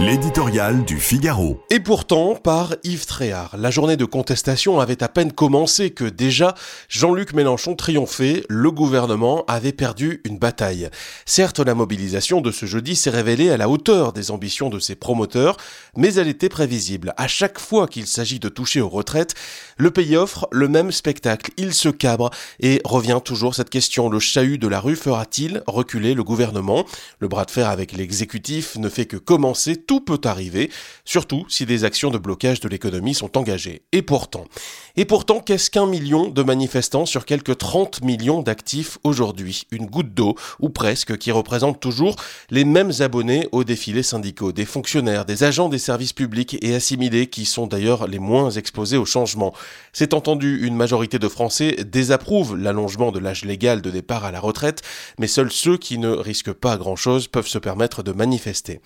L'éditorial du Figaro. Et pourtant, par Yves Tréhard, la journée de contestation avait à peine commencé que déjà Jean-Luc Mélenchon triomphait, le gouvernement avait perdu une bataille. Certes, la mobilisation de ce jeudi s'est révélée à la hauteur des ambitions de ses promoteurs, mais elle était prévisible. À chaque fois qu'il s'agit de toucher aux retraites, le pays offre le même spectacle. Il se cabre et revient toujours cette question. Le chahut de la rue fera-t-il reculer le gouvernement? Le bras de fer avec l'exécutif ne fait que commencer tout peut arriver, surtout si des actions de blocage de l'économie sont engagées. Et pourtant, et pourtant, qu'est-ce qu'un million de manifestants sur quelques 30 millions d'actifs aujourd'hui? Une goutte d'eau, ou presque, qui représente toujours les mêmes abonnés aux défilés syndicaux, des fonctionnaires, des agents des services publics et assimilés qui sont d'ailleurs les moins exposés au changement. C'est entendu, une majorité de Français désapprouve l'allongement de l'âge légal de départ à la retraite, mais seuls ceux qui ne risquent pas grand-chose peuvent se permettre de manifester.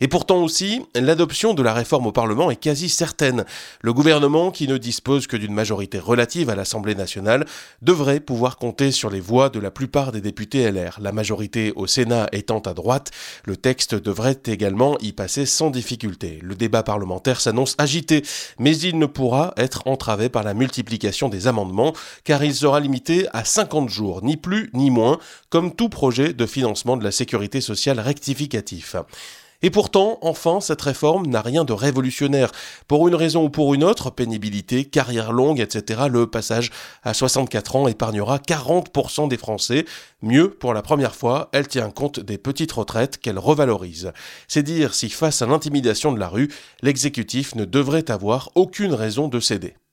Et pourtant aussi, l'adoption de la réforme au Parlement est quasi certaine. Le gouvernement, qui ne dispose que d'une majorité relative à l'Assemblée nationale, devrait pouvoir compter sur les voix de la plupart des députés LR. La majorité au Sénat étant à droite, le texte devrait également y passer sans difficulté. Le débat parlementaire s'annonce agité, mais il ne pourra être entravé par la multiplication des amendements, car il sera limité à 50 jours, ni plus ni moins, comme tout projet de financement de la sécurité sociale rectificatif. Et pourtant, enfin, cette réforme n'a rien de révolutionnaire. Pour une raison ou pour une autre, pénibilité, carrière longue, etc., le passage à 64 ans épargnera 40% des Français. Mieux, pour la première fois, elle tient compte des petites retraites qu'elle revalorise. C'est dire si face à l'intimidation de la rue, l'exécutif ne devrait avoir aucune raison de céder.